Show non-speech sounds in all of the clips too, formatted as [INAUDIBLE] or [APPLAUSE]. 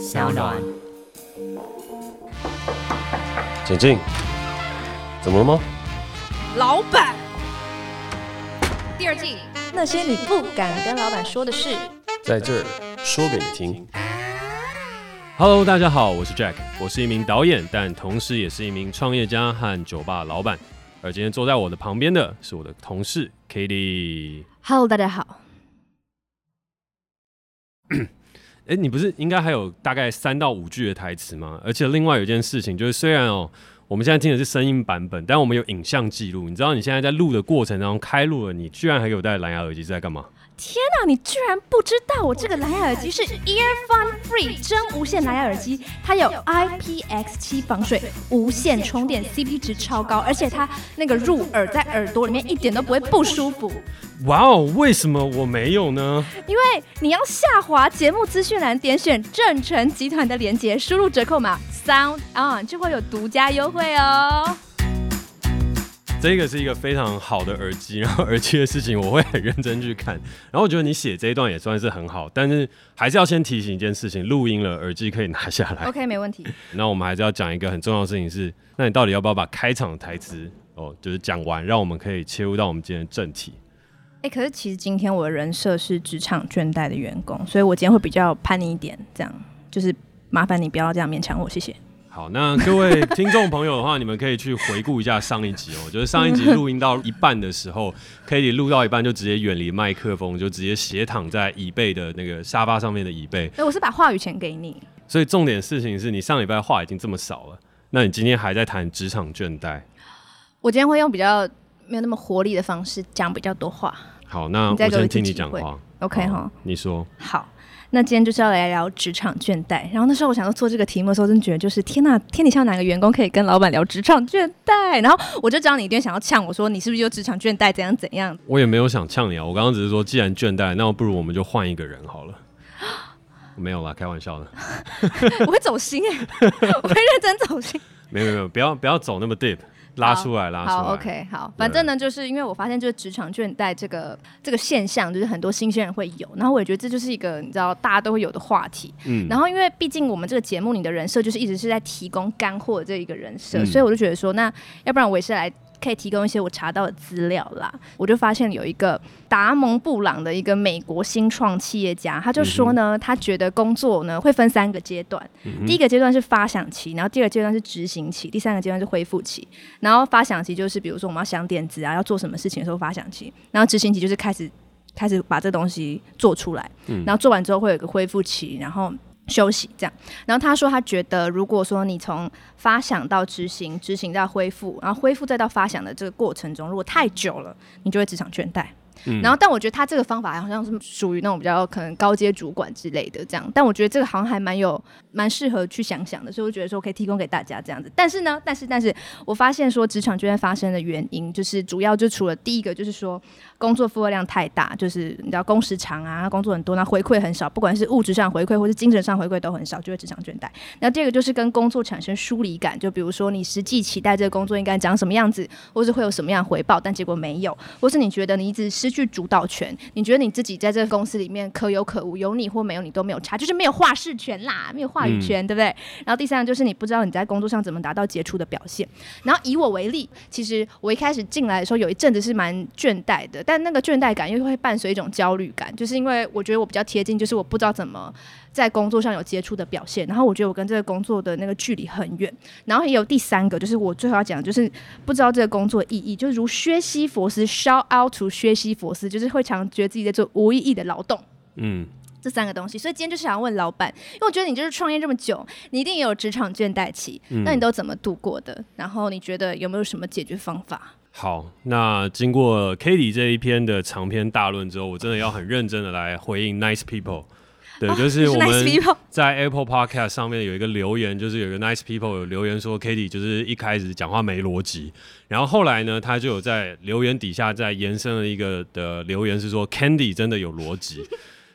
小暖。请进，怎么了吗？老板，第二季那些你不敢跟老板说的事，在这儿说给你听。Hello，大家好，我是 Jack，我是一名导演，但同时也是一名创业家和酒吧老板。而今天坐在我的旁边的是我的同事 Kitty。Hello，大家好。[COUGHS] 哎，你不是应该还有大概三到五句的台词吗？而且另外有一件事情就是，虽然哦，我们现在听的是声音版本，但我们有影像记录。你知道你现在在录的过程当中开录了，你居然还有戴蓝牙耳机在干嘛？天哪，你居然不知道我这个蓝牙耳机是 Earphone Free 真无线蓝牙耳机，它有 IPX7 防水，无线充电，CP 值超高，而且它那个入耳在耳朵里面一点都不会不舒服。哇哦，为什么我没有呢？因为你要下滑节目资讯栏，点选正成集团的链接，输入折扣码 Sound On 就会有独家优惠哦。这个是一个非常好的耳机，然后耳机的事情我会很认真去看。然后我觉得你写这一段也算是很好，但是还是要先提醒一件事情：录音了，耳机可以拿下来。OK，没问题。那我们还是要讲一个很重要的事情是，那你到底要不要把开场的台词哦，就是讲完，让我们可以切入到我们今天的正题。哎，可是其实今天我的人设是职场倦怠的员工，所以我今天会比较叛逆一点，这样就是麻烦你不要这样勉强我，谢谢。好，那各位听众朋友的话，你们可以去回顾一下上一集哦。[LAUGHS] 就是上一集录音到一半的时候，可以录到一半就直接远离麦克风，就直接斜躺在椅背的那个沙发上面的椅背。哎，我是把话语权给你。所以重点事情是你上礼拜话已经这么少了，那你今天还在谈职场倦怠？我今天会用比较没有那么活力的方式讲比较多话。好，那我先听你讲话。OK 哈，你说。好。那今天就是要来聊职场倦怠，然后那时候我想要做这个题目的时候，真的觉得就是天呐，天底下哪个员工可以跟老板聊职场倦怠？然后我就知道你一定想要呛我说，你是不是有职场倦怠？怎样怎样？[LAUGHS] 我也没有想呛你啊，我刚刚只是说，既然倦怠，那我不如我们就换一个人好了。没有啦，开玩笑的。[LAUGHS] 我会走心哎，[LAUGHS] 我会认真走心。没有没有，不要不要走那么 deep。拉出来，拉出来。好，OK，好，反正呢，就是因为我发现，就是职场倦怠这个这个现象，就是很多新鲜人会有，然后我也觉得这就是一个你知道大家都会有的话题。嗯，然后因为毕竟我们这个节目，你的人设就是一直是在提供干货的这一个人设，嗯，所以我就觉得说，那要不然我也是来。可以提供一些我查到的资料啦，我就发现有一个达蒙布朗的一个美国新创企业家，他就说呢，他觉得工作呢会分三个阶段，第一个阶段是发想期，然后第二个阶段是执行期，第三个阶段是恢复期。然后发想期就是比如说我们要想点子啊，要做什么事情的时候发想期，然后执行期就是开始开始把这东西做出来，然后做完之后会有一个恢复期，然后。休息这样，然后他说他觉得，如果说你从发想到执行，执行到恢复，然后恢复再到发想的这个过程中，如果太久了，你就会职场倦怠。嗯、然后，但我觉得他这个方法好像是属于那种比较可能高阶主管之类的这样，但我觉得这个好像还蛮有蛮适合去想想的，所以我觉得说可以提供给大家这样子。但是呢，但是但是我发现说职场倦怠发生的原因，就是主要就除了第一个就是说工作负荷量太大，就是你知道工时长啊，工作很多，那回馈很少，不管是物质上回馈或是精神上回馈都很少，就会职场倦怠。那第二个就是跟工作产生疏离感，就比如说你实际期待这个工作应该长什么样子，或是会有什么样回报，但结果没有，或是你觉得你一直失去主导权，你觉得你自己在这个公司里面可有可无，有你或没有你都没有差，就是没有话事权啦，没有话语权，嗯、对不对？然后第三个就是你不知道你在工作上怎么达到杰出的表现。然后以我为例，其实我一开始进来的时候有一阵子是蛮倦怠的，但那个倦怠感又会伴随一种焦虑感，就是因为我觉得我比较贴近，就是我不知道怎么在工作上有接触的表现。然后我觉得我跟这个工作的那个距离很远。然后也有第三个，就是我最后要讲的就是不知道这个工作的意义，就是如薛西佛斯 shout out to 薛西佛斯，就是会常觉得自己在做无意义的劳动。嗯，这三个东西，所以今天就是想要问老板，因为我觉得你就是创业这么久，你一定也有职场倦怠期，嗯、那你都怎么度过的？然后你觉得有没有什么解决方法？好，那经过 Katie 这一篇的长篇大论之后，我真的要很认真的来回应 Nice People。对，就是我们在 Apple Podcast 上面有一个留言，就是有一个 Nice People 有留言说 Katie 就是一开始讲话没逻辑，然后后来呢，他就有在留言底下再延伸了一个的留言是说 Candy 真的有逻辑，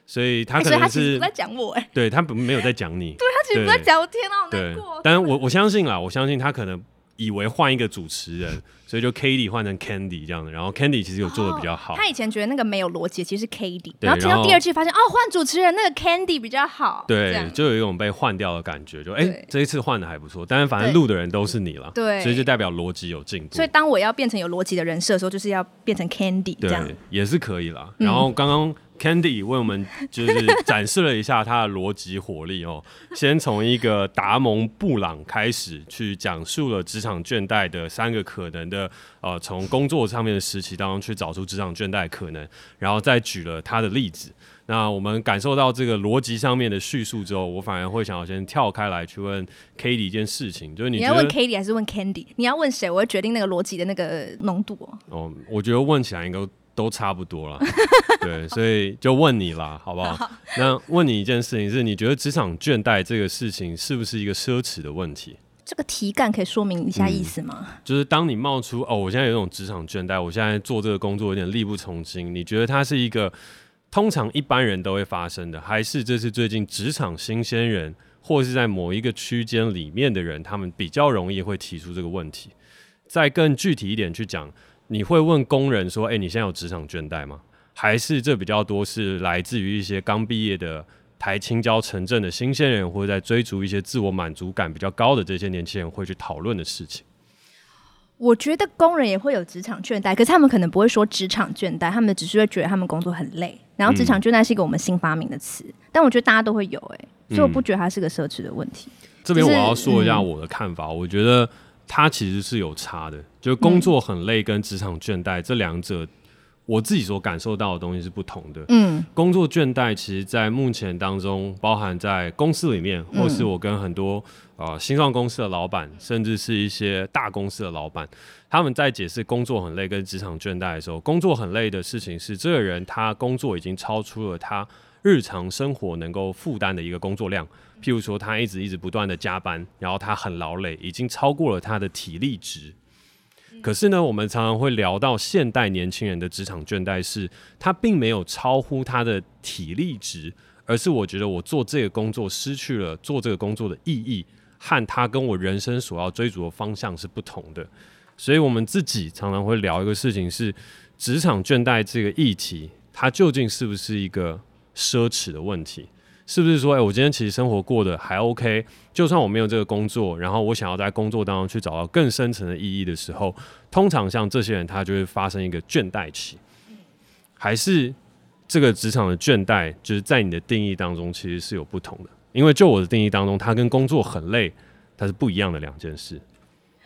所以他可能是在讲我哎，对他没有在讲你，对他其实不在讲我，天哪，好难过。但是我我相信啦，我相信他可能以为换一个主持人，[LAUGHS] 所以就 Cady 换成 Candy 这样的，然后 Candy 其实有做的比较好。哦、他以前觉得那个没有逻辑，其实是 Cady，然后听到第二季发现哦，换主持人那个 Candy 比较好，对，就有一种被换掉的感觉，就哎、欸，这一次换的还不错，但是反正录的人都是你了，对，所以就代表逻辑有进步。所以当我要变成有逻辑的人设的时候，就是要变成 Candy 这样，对，也是可以啦。然后刚刚。嗯 Candy 为我们就是展示了一下他的逻辑火力哦，[LAUGHS] 先从一个达蒙布朗开始去讲述了职场倦怠的三个可能的呃，从工作上面的时期当中去找出职场倦怠可能，然后再举了他的例子。那我们感受到这个逻辑上面的叙述之后，我反而会想要先跳开来去问 Cady 一件事情，就是你，你要问 Cady 还是问 Candy？你要问谁？我会决定那个逻辑的那个浓度哦。哦，我觉得问起来应该。都差不多了，[LAUGHS] 对，所以就问你啦，好不好？好，那问你一件事情是，你觉得职场倦怠这个事情是不是一个奢侈的问题？这个题干可以说明一下意思吗？嗯，就是当你冒出哦，我现在有一种职场倦怠，我现在做这个工作有点力不从心，你觉得它是一个通常一般人都会发生的，还是这是最近职场新鲜人，或是在某一个区间里面的人，他们比较容易会提出这个问题？再更具体一点去讲。你会问工人说：“哎、欸，你现在有职场倦怠吗？”还是这比较多是来自于一些刚毕业的台青交城镇的新鲜人，或者在追逐一些自我满足感比较高的这些年轻人会去讨论的事情？我觉得工人也会有职场倦怠，可是他们可能不会说职场倦怠，他们只是会觉得他们工作很累。然后职场倦怠是一个我们新发明的词，嗯、但我觉得大家都会有哎、欸，所以我不觉得它是个奢侈的问题。嗯、这边我要说一下我的看法，嗯、我觉得。它其实是有差的，就是工作很累跟职场倦怠、嗯、这两者，我自己所感受到的东西是不同的。嗯，工作倦怠其实，在目前当中，包含在公司里面，或是我跟很多呃新创公司的老板，甚至是一些大公司的老板，他们在解释工作很累跟职场倦怠的时候，工作很累的事情是，这个人他工作已经超出了他日常生活能够负担的一个工作量。譬如说，他一直一直不断的加班，然后他很劳累，已经超过了他的体力值。可是呢，我们常常会聊到现代年轻人的职场倦怠，是他并没有超乎他的体力值，而是我觉得我做这个工作失去了做这个工作的意义，和他跟我人生所要追逐的方向是不同的。所以我们自己常常会聊一个事情是，职场倦怠这个议题，它究竟是不是一个奢侈的问题？是不是说，哎、我今天其实生活过得还 OK，就算我没有这个工作，然后我想要在工作当中去找到更深层的意义的时候，通常像这些人，他就会发生一个倦怠期，还是这个职场的倦怠，就是在你的定义当中其实是有不同的，因为就我的定义当中，它跟工作很累，它是不一样的两件事。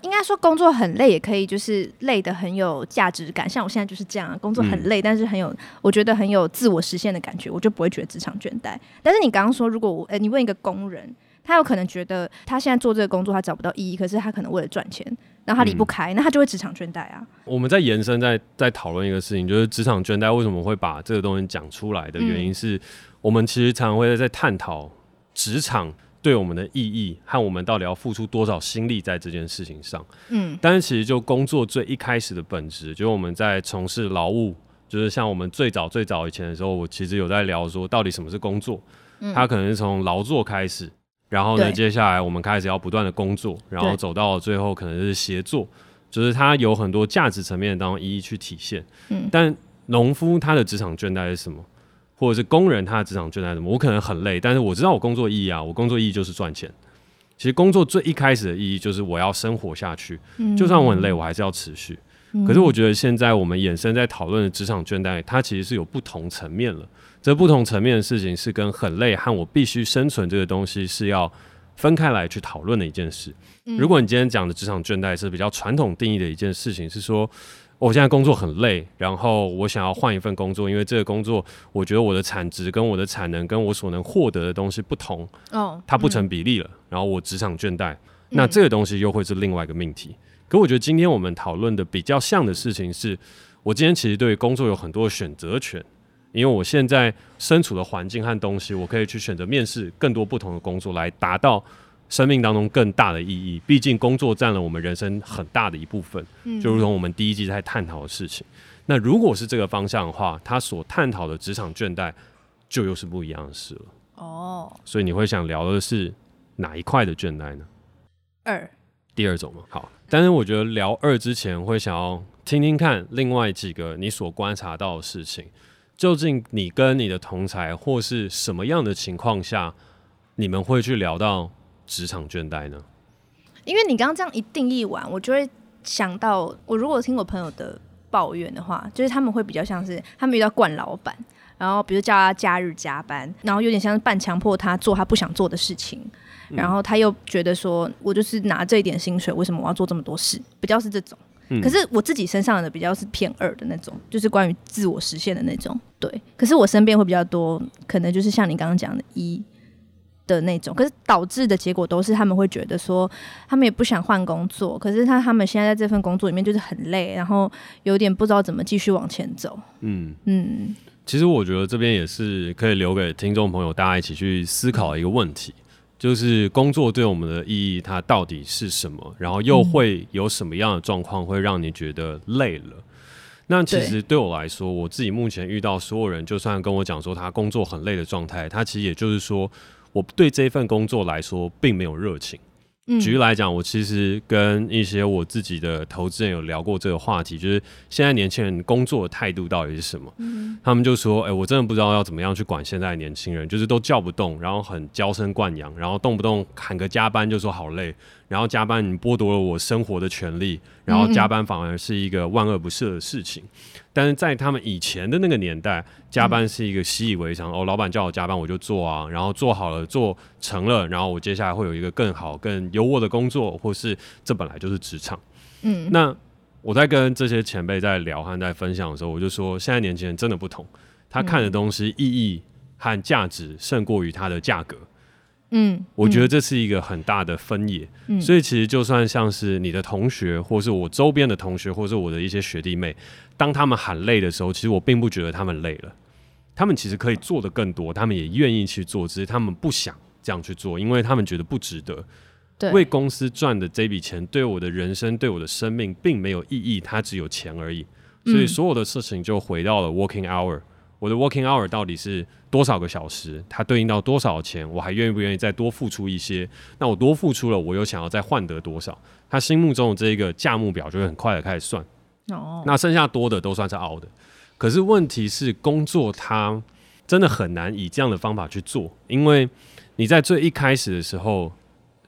应该说工作很累，也可以就是累得很有价值感。像我现在就是这样，工作很累，但是很有，我觉得很有自我实现的感觉，我就不会觉得职场倦怠。但是你刚刚说，如果我，呃，你问一个工人，他有可能觉得他现在做这个工作他找不到意义，可是他可能为了赚钱，然后他离不开，那他就会职场倦怠啊。我们在延伸，在在讨论一个事情，就是职场倦怠为什么会把这个东西讲出来的原因是，我们其实常常会在探讨职场。对我们的意义和我们到底要付出多少心力在这件事情上，嗯，但是其实就工作最一开始的本质，就是我们在从事劳务，就是像我们最早最早以前的时候，我其实有在聊说，到底什么是工作？嗯，它可能是从劳作开始，然后呢，接下来我们开始要不断的工作，然后走到最后可能是协作，就是它有很多价值层面当中一一去体现。嗯，但农夫他的职场倦怠是什么？或者是工人，他的职场倦怠什么？我可能很累，但是我知道我工作意义啊，我工作意义就是赚钱。其实工作最一开始的意义就是我要生活下去，嗯、就算我很累，我还是要持续。嗯、可是我觉得现在我们衍生在讨论的职场倦怠，它其实是有不同层面了。这不同层面的事情是跟很累和我必须生存这个东西是要分开来去讨论的一件事。嗯、如果你今天讲的职场倦怠是比较传统定义的一件事情，是说。我现在工作很累，然后我想要换一份工作，因为这个工作我觉得我的产值跟我的产能跟我所能获得的东西不同，哦，它不成比例了。嗯、然后我职场倦怠，那这个东西又会是另外一个命题。嗯、可我觉得今天我们讨论的比较像的事情是，我今天其实对于工作有很多的选择权，因为我现在身处的环境和东西，我可以去选择面试更多不同的工作来达到。生命当中更大的意义，毕竟工作占了我们人生很大的一部分，嗯、就如同我们第一季在探讨的事情。那如果是这个方向的话，他所探讨的职场倦怠就又是不一样的事了。哦，所以你会想聊的是哪一块的倦怠呢？二，第二种嘛。好，但是我觉得聊二之前会想要听听看另外几个你所观察到的事情，究竟你跟你的同才或是什么样的情况下，你们会去聊到职场倦怠呢？因为你刚刚这样一定义完，我就会想到，我如果听我朋友的抱怨的话，就是他们会比较像是他们遇到惯老板，然后比如叫他假日加班，然后有点像是半强迫他做他不想做的事情，嗯、然后他又觉得说，我就是拿这一点薪水，为什么我要做这么多事？比较是这种。嗯、可是我自己身上的比较是偏二的那种，就是关于自我实现的那种。对，可是我身边会比较多，可能就是像你刚刚讲的一。的那种，可是导致的结果都是他们会觉得说，他们也不想换工作，可是他他们现在在这份工作里面就是很累，然后有点不知道怎么继续往前走。嗯嗯，其实我觉得这边也是可以留给听众朋友大家一起去思考一个问题，就是工作对我们的意义它到底是什么？然后又会有什么样的状况会让你觉得累了？嗯、那其实对我来说，我自己目前遇到所有人，就算跟我讲说他工作很累的状态，他其实也就是说。我对这份工作来说并没有热情。举例来讲，我其实跟一些我自己的投资人有聊过这个话题，就是现在年轻人工作的态度到底是什么？他们就说：“哎，我真的不知道要怎么样去管现在的年轻人，就是都叫不动，然后很娇生惯养，然后动不动喊个加班就说好累。”然后加班，你剥夺了我生活的权利，然后加班反而是一个万恶不赦的事情。但是在他们以前的那个年代，加班是一个习以为常。哦，老板叫我加班，我就做啊，然后做好了，做成了，然后我接下来会有一个更好、更优渥的工作，或是这本来就是职场。嗯，那我在跟这些前辈在聊和在分享的时候，我就说，现在年轻人真的不同，他看的东西意义和价值胜过于它的价格。嗯，我觉得这是一个很大的分野，嗯，所以其实就算像是你的同学，或是我周边的同学，或是我的一些学弟妹，当他们喊累的时候，其实我并不觉得他们累了，他们其实可以做的更多，他们也愿意去做，只是他们不想这样去做，因为他们觉得不值得。对，为公司赚的这笔钱，对我的人生，对我的生命，并没有意义，它只有钱而已。所以所有的事情就回到了 working hour。我的 working hour 到底是多少个小时？它对应到多少钱？我还愿不愿意再多付出一些？那我多付出了，我又想要再换得多少？他心目中的这个价目表就会很快的开始算。哦，那剩下多的都算是凹的。可是问题是，工作它真的很难以这样的方法去做，因为你在最一开始的时候，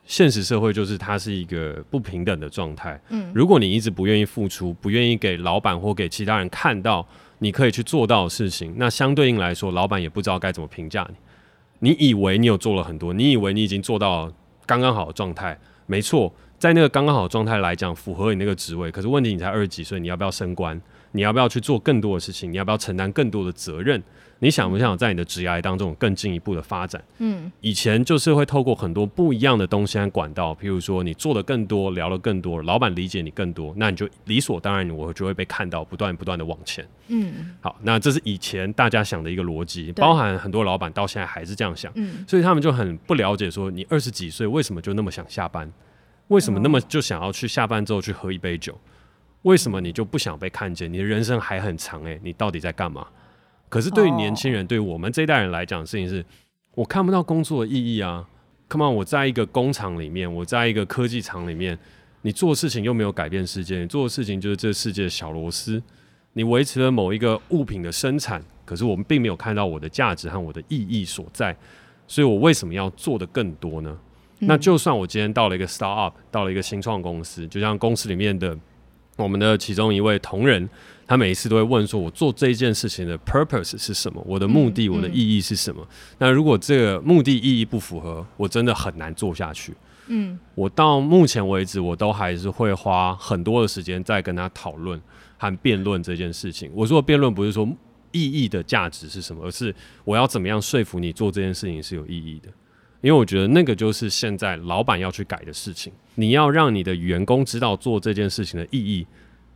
现实社会就是它是一个不平等的状态。嗯，如果你一直不愿意付出，不愿意给老板或给其他人看到。你可以去做到的事情，那相对应来说，老板也不知道该怎么评价你。你以为你有做了很多，你以为你已经做到刚刚好的状态，没错，在那个刚刚好的状态来讲，符合你那个职位。可是问题，你才二十几岁，你要不要升官？你要不要去做更多的事情？你要不要承担更多的责任？你想不想在你的职业当中更进一步的发展？嗯，以前就是会透过很多不一样的东西和管道，譬如说你做的更多，聊得更多，老板理解你更多，那你就理所当然，我就会被看到，不断不断的往前。嗯，好，那这是以前大家想的一个逻辑，包含很多老板到现在还是这样想。嗯，所以他们就很不了解，说你二十几岁为什么就那么想下班？为什么那么就想要去下班之后去喝一杯酒？为什么你就不想被看见？你的人生还很长，诶，你到底在干嘛？可是对于年轻人，对于我们这一代人来讲，事情是，我看不到工作的意义啊。Come on，我在一个工厂里面，我在一个科技厂里面，你做事情又没有改变世界，你做的事情就是这个世界的小螺丝。你维持了某一个物品的生产，可是我们并没有看到我的价值和我的意义所在。所以我为什么要做的更多呢？那就算我今天到了一个 startup，到了一个新创公司，就像公司里面的我们的其中一位同仁。他每一次都会问说：“我做这件事情的 purpose 是什么？我的目的，我的意义是什么？”那如果这个目的意义不符合，我真的很难做下去。嗯，我到目前为止，我都还是会花很多的时间在跟他讨论和辩论这件事情。我说的辩论不是说意义的价值是什么，而是我要怎么样说服你做这件事情是有意义的。因为我觉得那个就是现在老板要去改的事情。你要让你的员工知道做这件事情的意义。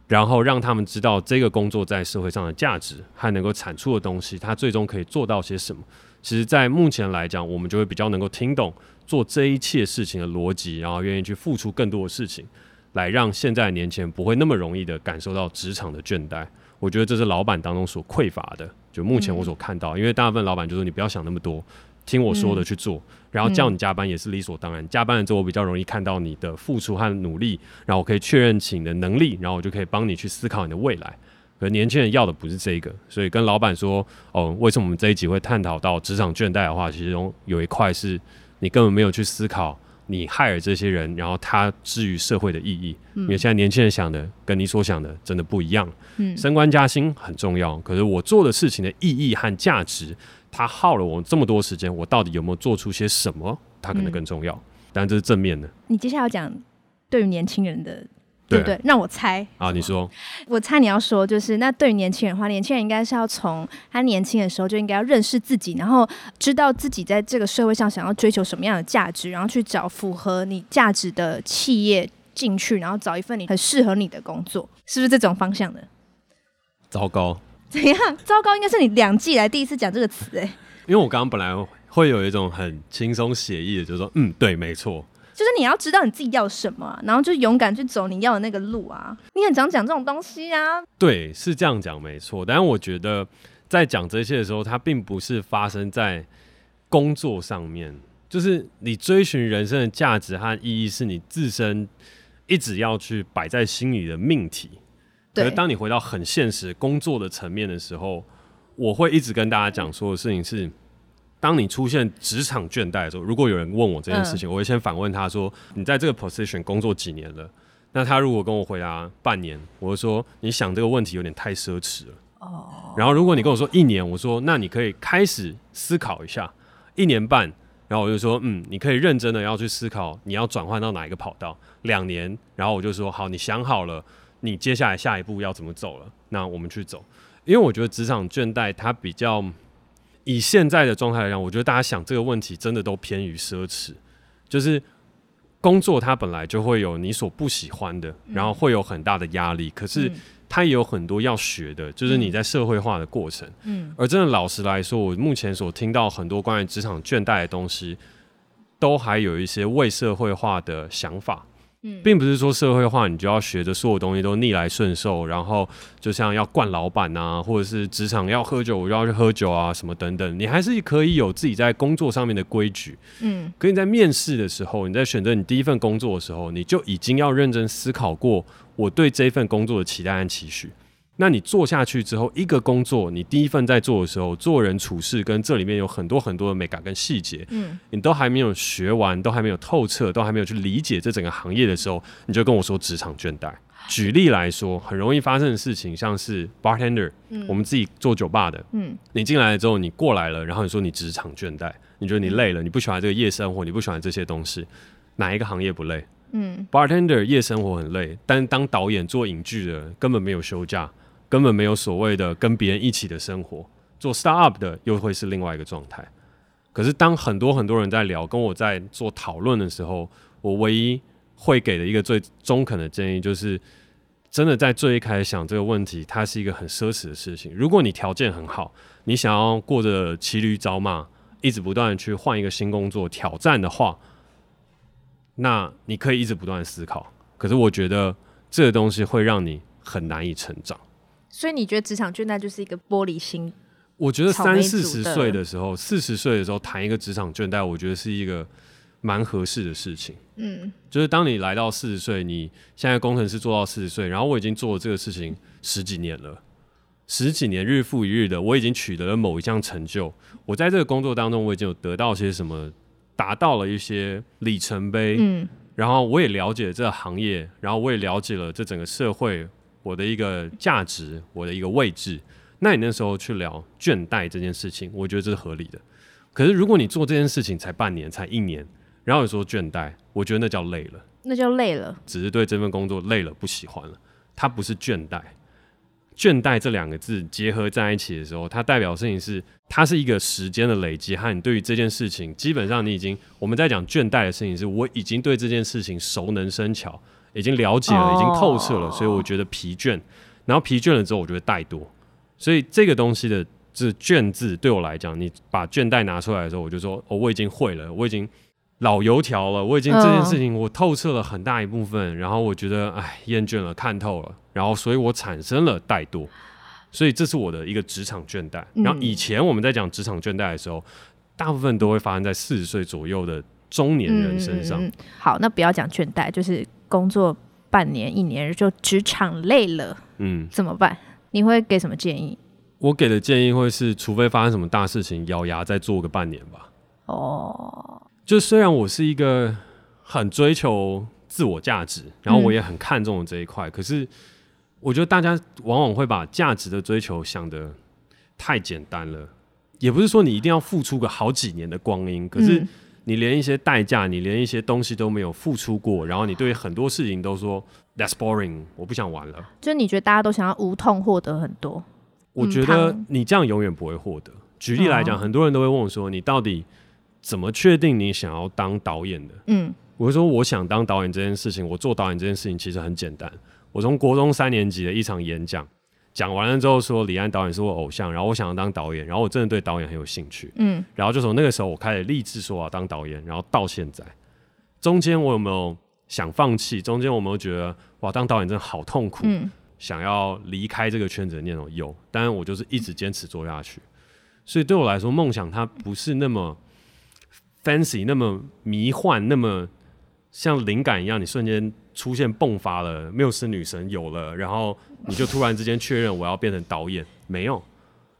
然后让他们知道这个工作在社会上的价值和能够产出的东西，它最终可以做到些什么。其实，在目前来讲，我们就会比较能够听懂做这一切事情的逻辑，然后愿意去付出更多的事情，来让现在的年轻人不会那么容易的感受到职场的倦怠。我觉得这是老板当中所匮乏的。就目前我所看到，因为大部分老板就说你不要想那么多，听我说的去做，嗯、然后叫你加班也是理所当然。嗯、加班了之后，我比较容易看到你的付出和努力，然后我可以确认起你的能力，然后我就可以帮你去思考你的未来。可年轻人要的不是这个，所以跟老板说哦，为什么我们这一集会探讨到职场倦怠的话，其中有一块是你根本没有去思考你 hire 这些人，然后他至于社会的意义。嗯、因为现在年轻人想的跟你所想的真的不一样。嗯，升官加薪很重要，可是我做的事情的意义和价值，它耗了我这么多时间，我到底有没有做出些什么？他可能更重要。嗯、但这是正面的。你接下来要讲对于年轻人的。对不对？让我猜啊！你说，我猜你要说，就是那对于年轻人的话，年轻人应该是要从他年轻的时候就应该要认识自己，然后知道自己在这个社会上想要追求什么样的价值，然后去找符合你价值的企业进去，然后找一份你很适合你的工作，是不是这种方向的？糟糕，怎样？糟糕，应该是你两季来第一次讲这个词哎、欸，因为我刚刚本来会有一种很轻松写意的，就是说，嗯，对，没错。就是你要知道你自己要什么、啊，然后就勇敢去走你要的那个路啊！你很常讲这种东西啊。对，是这样讲没错。但是我觉得在讲这些的时候，它并不是发生在工作上面，就是你追寻人生的价值和意义，是你自身一直要去摆在心里的命题。对。可是当你回到很现实工作的层面的时候，我会一直跟大家讲说的事情是。当你出现职场倦怠的时候，如果有人问我这件事情，嗯、我会先反问他说：“你在这个 position 工作几年了？”那他如果跟我回答半年，我就说：“你想这个问题有点太奢侈了。”哦。然后如果你跟我说一年，我说：“那你可以开始思考一下。”一年半，然后我就说：“嗯，你可以认真的要去思考你要转换到哪一个跑道。”两年，然后我就说：“好，你想好了，你接下来下一步要怎么走了？那我们去走。”因为我觉得职场倦怠它比较。以现在的状态来讲，我觉得大家想这个问题真的都偏于奢侈。就是工作它本来就会有你所不喜欢的，然后会有很大的压力。可是它也有很多要学的，就是你在社会化的过程。嗯。而真的老实来说，我目前所听到很多关于职场倦怠的东西，都还有一些未社会化的想法。并不是说社会化，你就要学着所有东西都逆来顺受，然后就像要惯老板啊，或者是职场要喝酒，我就要去喝酒啊，什么等等，你还是可以有自己在工作上面的规矩。嗯，可你在面试的时候，你在选择你第一份工作的时候，你就已经要认真思考过我对这份工作的期待和期许。那你做下去之后，一个工作你第一份在做的时候，做人处事跟这里面有很多很多的美感跟细节，嗯，你都还没有学完，都还没有透彻，都还没有去理解这整个行业的时候，你就跟我说职场倦怠。举例来说，很容易发生的事情，像是 bartender，嗯，我们自己做酒吧的，嗯，你进来了之后，你过来了，然后你说你职场倦怠，你觉得你累了，你不喜欢这个夜生活，你不喜欢这些东西，哪一个行业不累？嗯，bartender 夜生活很累，但当导演做影剧的根本没有休假。根本没有所谓的跟别人一起的生活，做 startup 的又会是另外一个状态。可是当很多很多人在聊，跟我在做讨论的时候，我唯一会给的一个最中肯的建议就是，真的在最一开始想这个问题，它是一个很奢侈的事情。如果你条件很好，你想要过着骑驴找马，一直不断去换一个新工作挑战的话，那你可以一直不断思考。可是我觉得这个东西会让你很难以成长。所以你觉得职场倦怠就是一个玻璃心？我觉得三四十岁的时候，四十岁的时候谈一个职场倦怠，我觉得是一个蛮合适的事情。嗯，就是当你来到四十岁，你现在工程师做到四十岁，然后我已经做了这个事情十几年了，十几年日复一日的，我已经取得了某一项成就。我在这个工作当中，我已经有得到些什么，达到了一些里程碑。嗯，然后我也了解这个行业，然后我也了解了这整个社会。我的一个价值，我的一个位置，那你那时候去聊倦怠这件事情，我觉得这是合理的。可是如果你做这件事情才半年、才一年，然后你说倦怠，我觉得那叫累了，那叫累了，只是对这份工作累了，不喜欢了，它不是倦怠。倦怠这两个字结合在一起的时候，它代表的事情是，它是一个时间的累积，和你对于这件事情，基本上你已经，我们在讲倦怠的事情，是我已经对这件事情熟能生巧。已经了解了，已经透彻了，所以我觉得疲倦。然后疲倦了之后，我觉得怠惰。所以这个东西的这“倦”字对我来讲，你把倦怠拿出来的时候，我就说：哦，我已经会了，我已经老油条了，我已经这件事情我透彻了很大一部分。然后我觉得哎，厌倦了，看透了。然后，所以我产生了怠惰。所以这是我的一个职场倦怠。然后以前我们在讲职场倦怠的时候，大部分都会发生在四十岁左右的中年人身上。嗯、好，那不要讲倦怠，就是工作半年、一年就职场累了，嗯，怎么办？你会给什么建议？我给的建议会是，除非发生什么大事情，咬牙再做个半年吧。哦，就虽然我是一个很追求自我价值，然后我也很看重这一块，嗯、可是我觉得大家往往会把价值的追求想得太简单了。也不是说你一定要付出个好几年的光阴，可是你连一些代价，你连一些东西都没有付出过，然后你对很多事情都说 That's boring，我不想玩了。就是你觉得大家都想要无痛获得很多？我觉得你这样永远不会获得。举例来讲，很多人都会问我说：“你到底怎么确定你想要当导演的？”嗯，我会说：“我想当导演这件事情，我做导演这件事情其实很简单。我从国中三年级的一场演讲。”讲完了之后说李安导演是我偶像，然后我想要当导演，然后我真的对导演很有兴趣，嗯，然后就从那个时候我开始立志说我要当导演，然后到现在，中间我有没有想放弃？中间我有没有觉得哇当导演真的好痛苦，嗯，想要离开这个圈子的念头有，但是我就是一直坚持做下去，所以对我来说梦想它不是那么 fancy，那么迷幻，那么像灵感一样，你瞬间。出现迸发了，缪斯女神有了，然后你就突然之间确认我要变成导演，没有，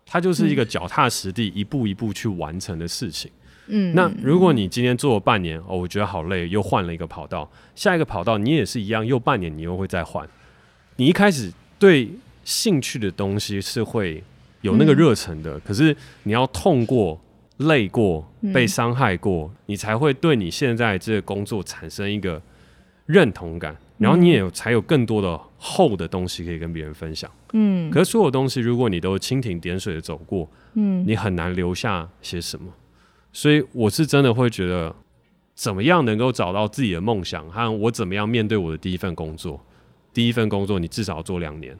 它就是一个脚踏实地、一步一步去完成的事情。嗯，那如果你今天做了半年，哦，我觉得好累，又换了一个跑道，下一个跑道你也是一样，又半年你又会再换。你一开始对兴趣的东西是会有那个热忱的，嗯，可是你要痛过、累过、被伤害过，嗯，你才会对你现在这个工作产生一个。认同感，然后你也有才有更多的厚的东西可以跟别人分享。嗯，可是所有东西，如果你都蜻蜓点水的走过，嗯，你很难留下些什么。所以我是真的会觉得，怎么样能够找到自己的梦想，和我怎么样面对我的第一份工作。第一份工作你至少要做两年，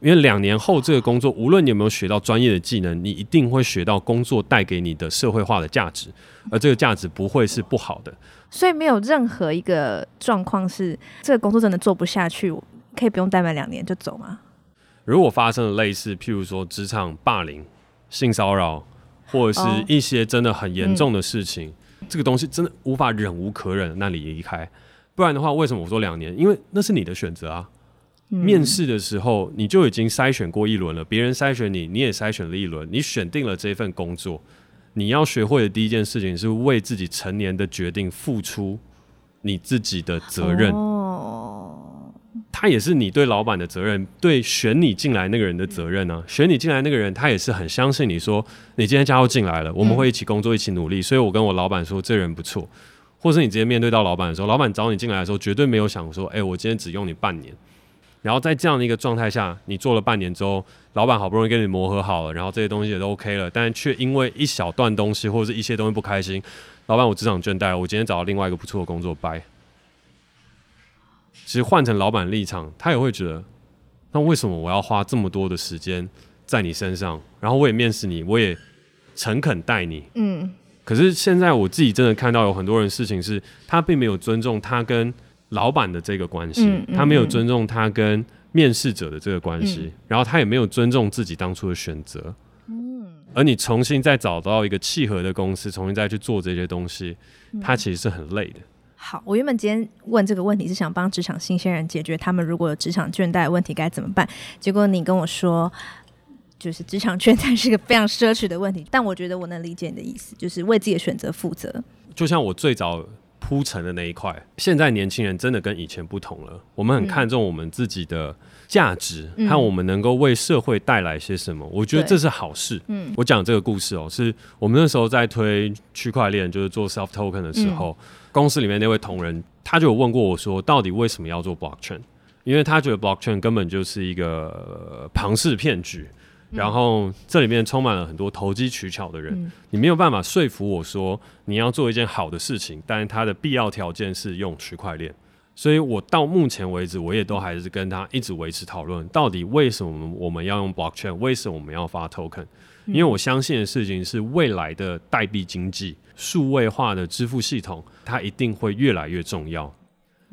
因为两年后这个工作，无论你有没有学到专业的技能，你一定会学到工作带给你的社会化的价值，而这个价值不会是不好的。所以没有任何一个状况是这个工作真的做不下去，可以不用待满两年就走吗？如果发生了类似，譬如说职场霸凌、性骚扰，或者是一些真的很严重的事情，哦嗯、这个东西真的无法忍无可忍，那你离开。不然的话，为什么我说两年？因为那是你的选择啊。嗯、面试的时候你就已经筛选过一轮了，别人筛选你，你也筛选了一轮，你选定了这份工作。你要学会的第一件事情是为自己成年的决定付出你自己的责任。哦，他也是你对老板的责任，对选你进来那个人的责任呢、啊？选你进来那个人，他也是很相信你说，你今天加入进来了，我们会一起工作，一起努力。所以我跟我老板说，这人不错。或是你直接面对到老板的时候，老板找你进来的时候，绝对没有想说，哎，我今天只用你半年。然后在这样的一个状态下，你做了半年之后，老板好不容易跟你磨合好了，然后这些东西也都 OK 了，但却因为一小段东西或者是一些东西不开心，老板我职场倦怠，我今天找到另外一个不错的工作，拜。其实换成老板立场，他也会觉得，那为什么我要花这么多的时间在你身上？然后我也面试你，我也诚恳待你，嗯。可是现在我自己真的看到有很多人事情是，他并没有尊重他跟。老板的这个关系，嗯嗯、他没有尊重他跟面试者的这个关系，嗯、然后他也没有尊重自己当初的选择。嗯，而你重新再找到一个契合的公司，重新再去做这些东西，他其实是很累的。好，我原本今天问这个问题是想帮职场新鲜人解决他们如果有职场倦怠的问题该怎么办，结果你跟我说，就是职场倦怠是个非常奢侈的问题，但我觉得我能理解你的意思，就是为自己的选择负责。就像我最早。铺陈的那一块，现在年轻人真的跟以前不同了。我们很看重我们自己的价值，嗯、和我们能够为社会带来些什么。嗯、我觉得这是好事。嗯，我讲这个故事哦，是我们那时候在推区块链，就是做 self token 的时候，嗯、公司里面那位同仁他就有问过我说，到底为什么要做 blockchain？因为他觉得 blockchain 根本就是一个庞氏骗局。然后这里面充满了很多投机取巧的人，嗯、你没有办法说服我说你要做一件好的事情，但是它的必要条件是用区块链。所以我到目前为止，我也都还是跟他一直维持讨论，到底为什么我们要用 blockchain，为什么我们要发 token？因为我相信的事情是未来的代币经济、数位化的支付系统，它一定会越来越重要。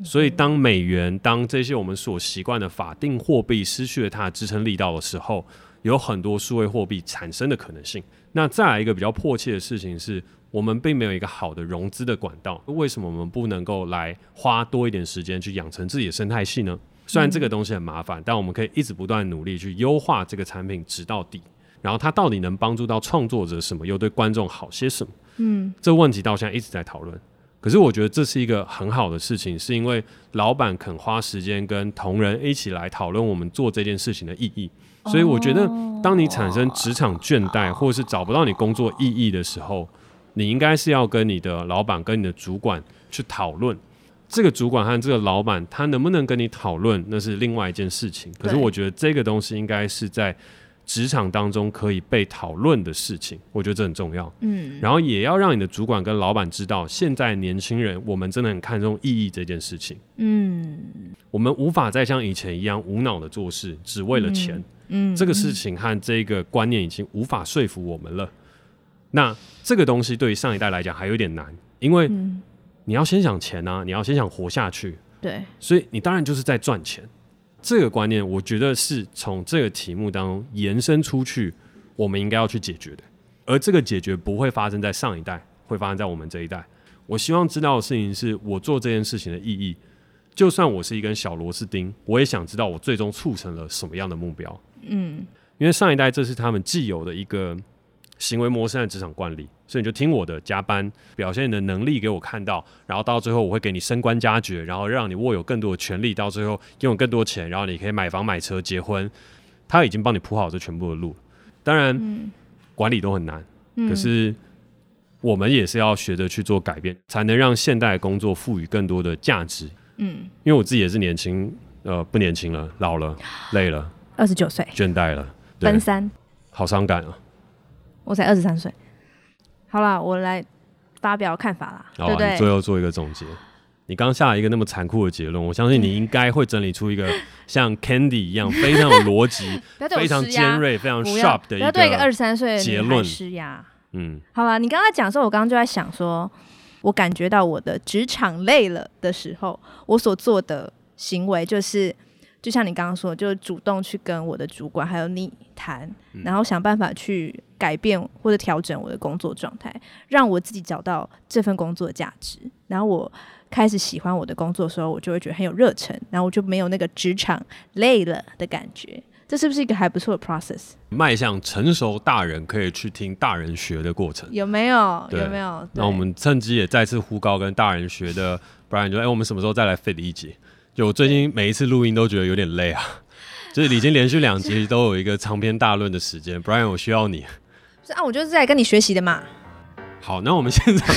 所以当美元、当这些我们所习惯的法定货币失去了它的支撑力道的时候，有很多数位货币产生的可能性。那再来一个比较迫切的事情是，我们并没有一个好的融资的管道。为什么我们不能够来花多一点时间去养成自己的生态系呢？虽然这个东西很麻烦，但我们可以一直不断努力去优化这个产品，直到底。然后它到底能帮助到创作者什么，又对观众好些什么？嗯，这个问题到现在一直在讨论。可是我觉得这是一个很好的事情，是因为老板肯花时间跟同仁一起来讨论我们做这件事情的意义。所以我觉得，当你产生职场倦怠，或者是找不到你工作意义的时候，你应该是要跟你的老板、跟你的主管去讨论。这个主管和这个老板他能不能跟你讨论，那是另外一件事情。可是我觉得这个东西应该是在。职场当中可以被讨论的事情，我觉得这很重要。嗯，然后也要让你的主管跟老板知道，现在年轻人我们真的很看重意义这件事情。嗯，我们无法再像以前一样无脑的做事，只为了钱。嗯，这个事情和这个观念已经无法说服我们了。那这个东西对于上一代来讲还有点难，因为你要先想钱啊，你要先想活下去。对，所以你当然就是在赚钱。这个观念，我觉得是从这个题目当中延伸出去，我们应该要去解决的。而这个解决不会发生在上一代，会发生在我们这一代。我希望知道的事情是我做这件事情的意义。就算我是一根小螺丝钉，我也想知道我最终促成了什么样的目标。嗯，因为上一代这是他们既有的一个行为模式和职场惯例。所以你就听我的，加班，表现你的能力给我看到，然后到最后我会给你升官加爵，然后让你握有更多的权利，到最后拥有更多钱，然后你可以买房买车结婚。他已经帮你铺好这全部的路。当然，嗯、管理都很难，可是我们也是要学着去做改变，才能让现代工作赋予更多的价值。嗯，因为我自己也是年轻，呃，不年轻了，老了，累了，二十九岁，倦怠了，奔三，好伤感啊！我才二十三岁。好了，我来发表看法啦，好啊、对不对？你最后做一个总结。你刚下了一个那么残酷的结论，我相信 [LAUGHS] 你应该会整理出一个 [LAUGHS] 像 Candy 一样非常有逻辑、[LAUGHS] 非常尖锐、非常 sharp 的一个结论。对一个二十三岁的女孩施压。嗯，好了，你刚才讲的时候，我刚刚就在想说，我感觉到我的职场累了的时候，我所做的行为就是。就像你刚刚说，就主动去跟我的主管还有你谈，然后想办法去改变或者调整我的工作状态，让我自己找到这份工作的价值。然后我开始喜欢我的工作的时候，我就会觉得很有热忱，然后我就没有那个职场累了的感觉。这是不是一个还不错的 process？迈向成熟大人可以去听大人学的过程，有没有？有没有？那我们趁机也再次呼告跟大人学的，不然就哎，我们什么时候再来 fit 一集？就我最近每一次录音都觉得有点累啊，就是已经连续两集都有一个长篇大论的时间，Brian，我需要你。是啊，我就是在跟你学习的嘛。好，那我们现场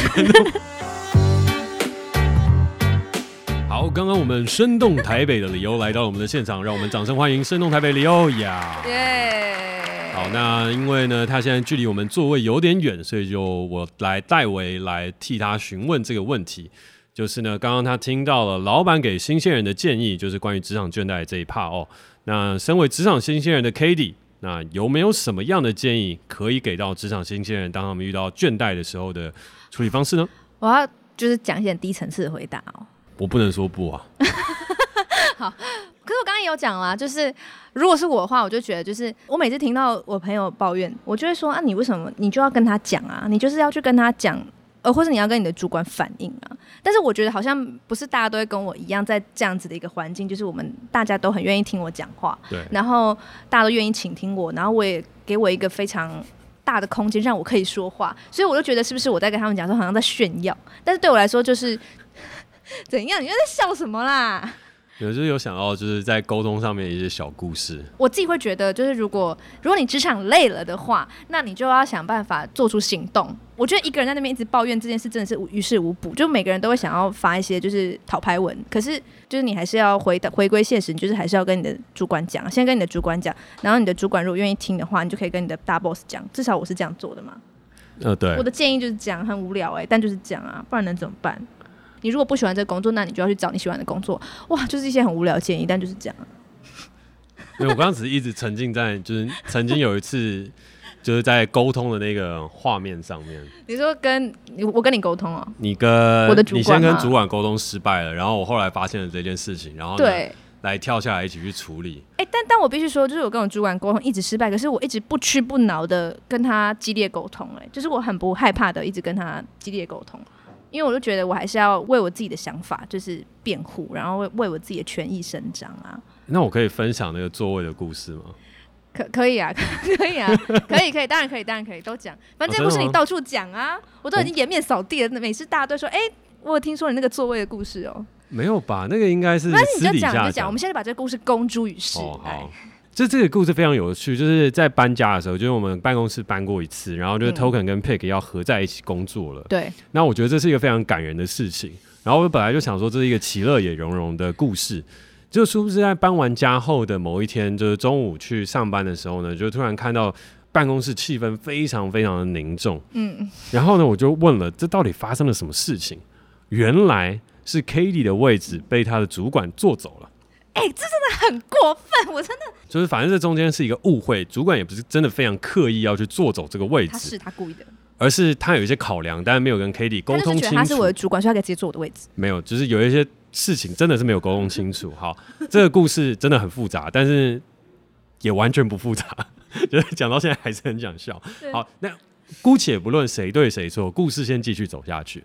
好，刚刚我们生动台北的李欧来到了我们的现场，让我们掌声欢迎生动台北李欧呀。耶。好，那因为呢，他现在距离我们座位有点远，所以就我来代为来替他询问这个问题。就是呢，刚刚他听到了老板给新鲜人的建议，就是关于职场倦怠这一 part 哦。那身为职场新鲜人的 Cady，那有没有什么样的建议可以给到职场新鲜人，当他们遇到倦怠的时候的处理方式呢？我要就是讲一些低层次的回答哦。我不能说不啊。[LAUGHS] 好，可是我刚刚也有讲啦，就是如果是我的话，我就觉得就是我每次听到我朋友抱怨，我就会说啊，你为什么你就要跟他讲啊？你就是要去跟他讲。呃，或是你要跟你的主管反映啊，但是我觉得好像不是大家都会跟我一样，在这样子的一个环境，就是我们大家都很愿意听我讲话，对，然后大家都愿意倾听我，然后我也给我一个非常大的空间，让我可以说话，所以我就觉得是不是我在跟他们讲说，好像在炫耀，但是对我来说就是 [LAUGHS] 怎样？你又在笑什么啦？有就是有想到，就是在沟通上面一些小故事。我自己会觉得，就是如果如果你职场累了的话，那你就要想办法做出行动。我觉得一个人在那边一直抱怨这件事，真的是于事无补。就每个人都会想要发一些就是讨拍文，可是就是你还是要回回归现实，你就是还是要跟你的主管讲，先跟你的主管讲，然后你的主管如果愿意听的话，你就可以跟你的大 boss 讲。至少我是这样做的嘛。呃，对。我的建议就是讲，很无聊哎、欸，但就是这样啊，不然能怎么办？你如果不喜欢这个工作，那你就要去找你喜欢的工作。哇，就是一些很无聊的建议，但就是这样。因为我刚刚只是一直沉浸在，就是曾经有一次，就是在沟通的那个画面上面。你说跟我跟你沟通哦？你跟我的主管，你先跟主管沟通失败了，然后我后来发现了这件事情，然后对，来跳下来一起去处理。哎、欸，但但我必须说，就是我跟我主管沟通一直失败，可是我一直不屈不挠的跟他激烈沟通。哎，就是我很不害怕的一直跟他激烈沟通，因为我就觉得我还是要为我自己的想法就是辩护，然后为为我自己的权益伸张啊。那我可以分享那个座位的故事吗？可可以啊，可以啊，[LAUGHS] 可以 [LAUGHS] 可以，当然可以，当然可以，都讲。反正这个故事你到处讲啊，我都已经颜面扫地了。那每次大家都说，哎、欸，我有听说你那个座位的故事哦、喔。没有吧？那个应该是。那你就讲就讲，我们现在把这个故事公诸于世。哦，好。就这个故事非常有趣，就是在搬家的时候，就是我们办公室搬过一次，然后就是 Token 跟 Pick 要合在一起工作了。对、嗯。那我觉得这是一个非常感人的事情。然后我本来就想说，这是一个其乐也融融的故事。就殊不知在搬完家后的某一天，就是中午去上班的时候呢，就突然看到办公室气氛非常非常的凝重。嗯，然后呢，我就问了，这到底发生了什么事情？原来是 Katie 的位置被他的主管坐走了。哎、欸，这真的很过分，我真的就是反正这中间是一个误会，主管也不是真的非常刻意要去坐走这个位置，他是他故意的，而是他有一些考量，但是没有跟 Katie 沟通清楚。他，是，他是我的主管，所以他可以直接坐我的位置。没有，就是有一些。事情真的是没有沟通清楚。好，这个故事真的很复杂，但是也完全不复杂，[LAUGHS] 就是讲到现在还是很想笑。好，那姑且不论谁对谁错，故事先继续走下去。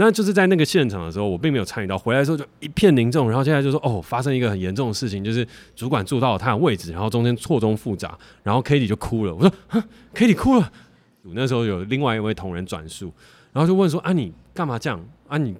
那就是在那个现场的时候，我并没有参与到。回来的时候就一片凝重，然后现在就说：“哦，发生一个很严重的事情，就是主管坐到了他的位置，然后中间错综复杂。”然后 Katie 就哭了。我说：“哼，Katie 哭了。”那时候有另外一位同仁转述，然后就问说：“啊，你干嘛这样？啊，你？”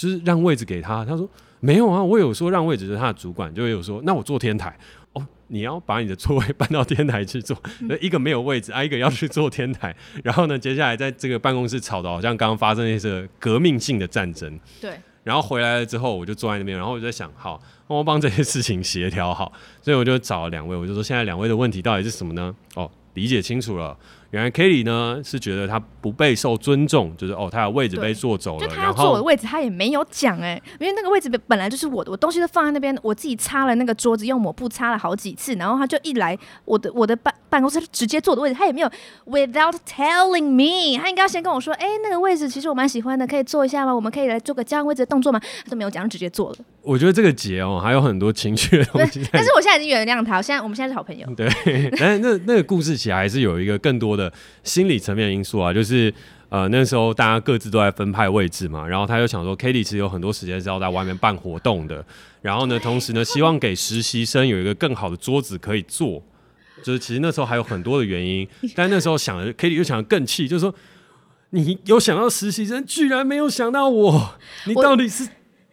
就是让位置给他，他说没有啊，我有说让位置是他的主管，就有说那我坐天台。哦，你要把你的座位搬到天台去坐，[LAUGHS] 那一个没有位置，啊一个要去坐天台，然后呢，接下来在这个办公室吵的好像刚刚发生一次革命性的战争，对，然后回来了之后，我就坐在那边，然后我就在想，好，我帮这些事情协调好，所以我就找了两位，我就说现在两位的问题到底是什么呢？哦，理解清楚了。原来 Katie 呢是觉得他不备受尊重，就是哦，他的位置被坐走了，就他要坐我的位置，他也没有讲哎、欸，因为那个位置本来就是我的，我东西都放在那边，我自己擦了那个桌子，用抹布擦了好几次，然后他就一来，我的我的办办公室直接坐的位置，他也没有 without telling me，他应该要先跟我说，哎、欸，那个位置其实我蛮喜欢的，可以坐一下吗？我们可以来做个交换位置的动作吗？他都没有讲，直接坐了。我觉得这个节哦，还有很多情绪的东西，[LAUGHS] 但是我现在已经原谅他，现在我们现在是好朋友。[LAUGHS] 对，但是那那个故事其实还是有一个更多的心理层面的因素啊，就是呃那时候大家各自都在分派位置嘛，然后他就想说，Katie 其实有很多时间是要在外面办活动的，然后呢，同时呢，希望给实习生有一个更好的桌子可以坐，就是其实那时候还有很多的原因，但那时候想的 Katie 又想得更气，就是说你有想到实习生，居然没有想到我，你到底是？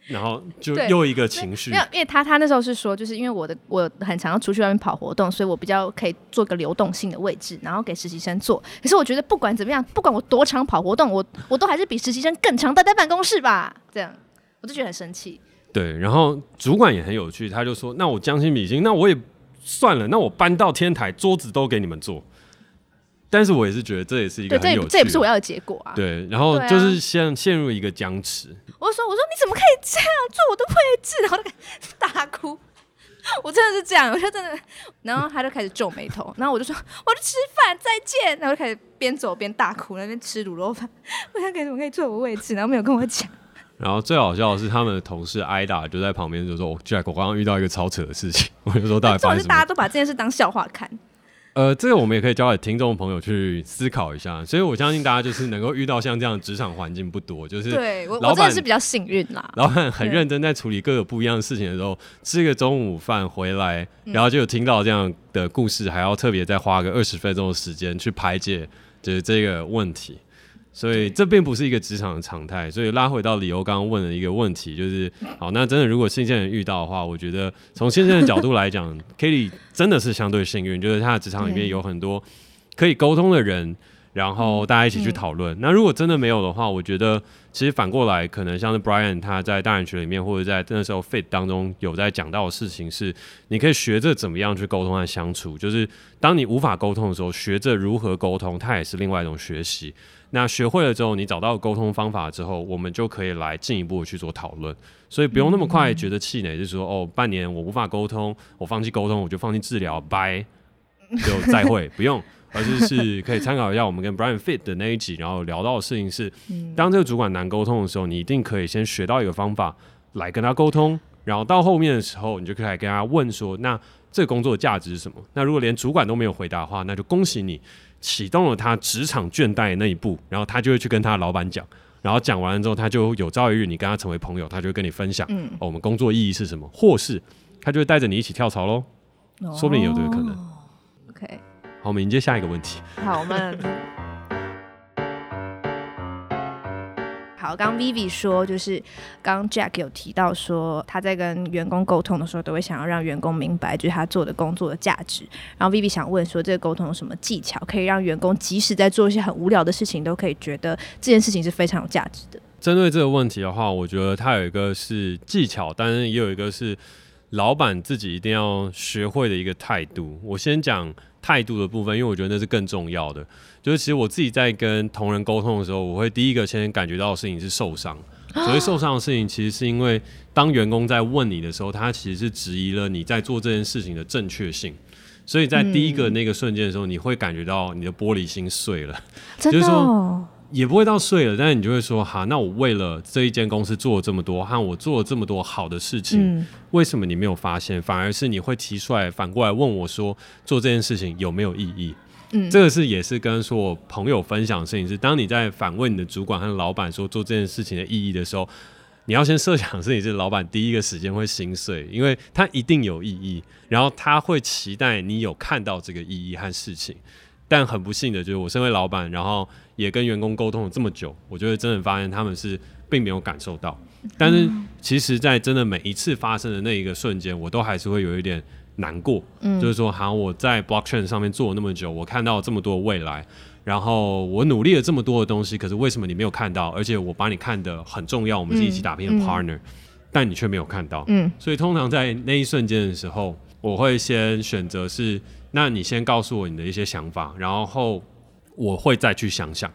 然后就又一个情绪，没有，因为他他那时候是说，就是因为我的我很常要出去外面跑活动，所以我比较可以做个流动性的位置，然后给实习生做。可是我觉得不管怎么样，不管我多常跑活动，我我都还是比实习生更常待在办公室吧。这样我就觉得很生气。对，然后主管也很有趣，他就说：“那我将心比心，那我也算了，那我搬到天台，桌子都给你们坐。”但是我也是觉得这也是一个很有趣的，这也不是我要的结果啊。对，然后就是陷陷入一个僵持。我说我说你怎么可以这样做我的位置？然后就大哭。[LAUGHS] 我真的是这样，我就真的，然后他就开始皱眉头，然后我就说我去吃饭再见，然后就开始边走边大哭，那边吃卤肉饭。我想给怎么可以坐我位置？然后没有跟我讲。然后最好笑的是他们的同事挨打就在旁边就说：“我 Jack，我刚刚遇到一个超扯的事情。[LAUGHS] ”我就说：“到底发生什么？”是大家都把这件事当笑话看。呃，这个我们也可以交给听众朋友去思考一下，所以我相信大家就是能够遇到像这样的职场环境不多，就是对我我真的是比较幸运啦。老板很认真在处理各个不一样的事情的时候，吃个中午饭回来，然后就有听到这样的故事，还要特别再花个二十分钟的时间去排解，就是这个问题。所以这并不是一个职场的常态，所以拉回到理由刚刚问的一个问题，就是好，那真的如果新鲜人遇到的话，我觉得从新鲜人的角度来讲，Katie 真的是相对幸运，就是他的职场里面有很多可以沟通的人，然后大家一起去讨论。那如果真的没有的话，我觉得其实反过来，可能像是 Brian 他在大人群里面，或者在那时候 Fit 当中有在讲到的事情是，你可以学着怎么样去沟通和相处，就是当你无法沟通的时候，学着如何沟通，它也是另外一种学习。那学会了之后，你找到沟通方法之后，我们就可以来进一步去做讨论。所以不用那么快觉得气馁，就是说哦，半年我无法沟通，我放弃沟通，我就放弃治疗，拜，就再会，不用，而是是可以参考一下我们跟 Brian Fit 的那一集，然后聊到的事情是，当这个主管难沟通的时候，你一定可以先学到一个方法来跟他沟通。然后到后面的时候，你就可以来跟他问说，那这个工作的价值是什么？那如果连主管都没有回答的话，那就恭喜你启动了他职场倦怠的那一步，然后他就会去跟他老板讲，然后讲完了之后，他就有朝一日你跟他成为朋友，他就会跟你分享，嗯，哦，我们工作意义是什么，或是他就会带着你一起跳槽喽，哦、说不定有这个可能。OK，好，我们迎接下一个问题。好，我们。[LAUGHS] 好，刚刚 Vivi 说，就是刚刚 Jack 有提到说，他在跟员工沟通的时候，都会想要让员工明白，就是他做的工作的价值。然后 Vivi 想问说，这个沟通有什么技巧，可以让员工即使在做一些很无聊的事情，都可以觉得这件事情是非常有价值的？针对这个问题的话，我觉得它有一个是技巧，但是也有一个是老板自己一定要学会的一个态度。我先讲态度的部分，因为我觉得那是更重要的。就是其实我自己在跟同仁沟通的时候，我会第一个先感觉到的事情是受伤。所谓受伤的事情，其实是因为当员工在问你的时候，他其实是质疑了你在做这件事情的正确性。所以在第一个那个瞬间的时候，你会感觉到你的玻璃心碎了。就是说也不会到睡了，但是你就会说：哈，那我为了这一间公司做了这么多，和我做了这么多好的事情，为什么你没有发现？反而是你会提出来，反过来问我说：做这件事情有没有意义？嗯，这个是也是跟说我朋友分享的事情是，当你在反问你的主管和老板说做这件事情的意义的时候，你要先设想的是你是老板第一个时间会心碎，因为他一定有意义，然后他会期待你有看到这个意义和事情。但很不幸的就是，我身为老板，然后也跟员工沟通了这么久，我觉得真的发现他们是并没有感受到。但是其实，在真的每一次发生的那一个瞬间，我都还是会有一点。难过，嗯，就是说，好，我在 blockchain 上面做了那么久，我看到了这么多未来，然后我努力了这么多的东西，可是为什么你没有看到？而且我把你看得很重要，我们是一起打拼的 partner，嗯，但你却没有看到，嗯，所以通常在那一瞬间的时候，我会先选择是，那你先告诉我你的一些想法，然后我会再去想想，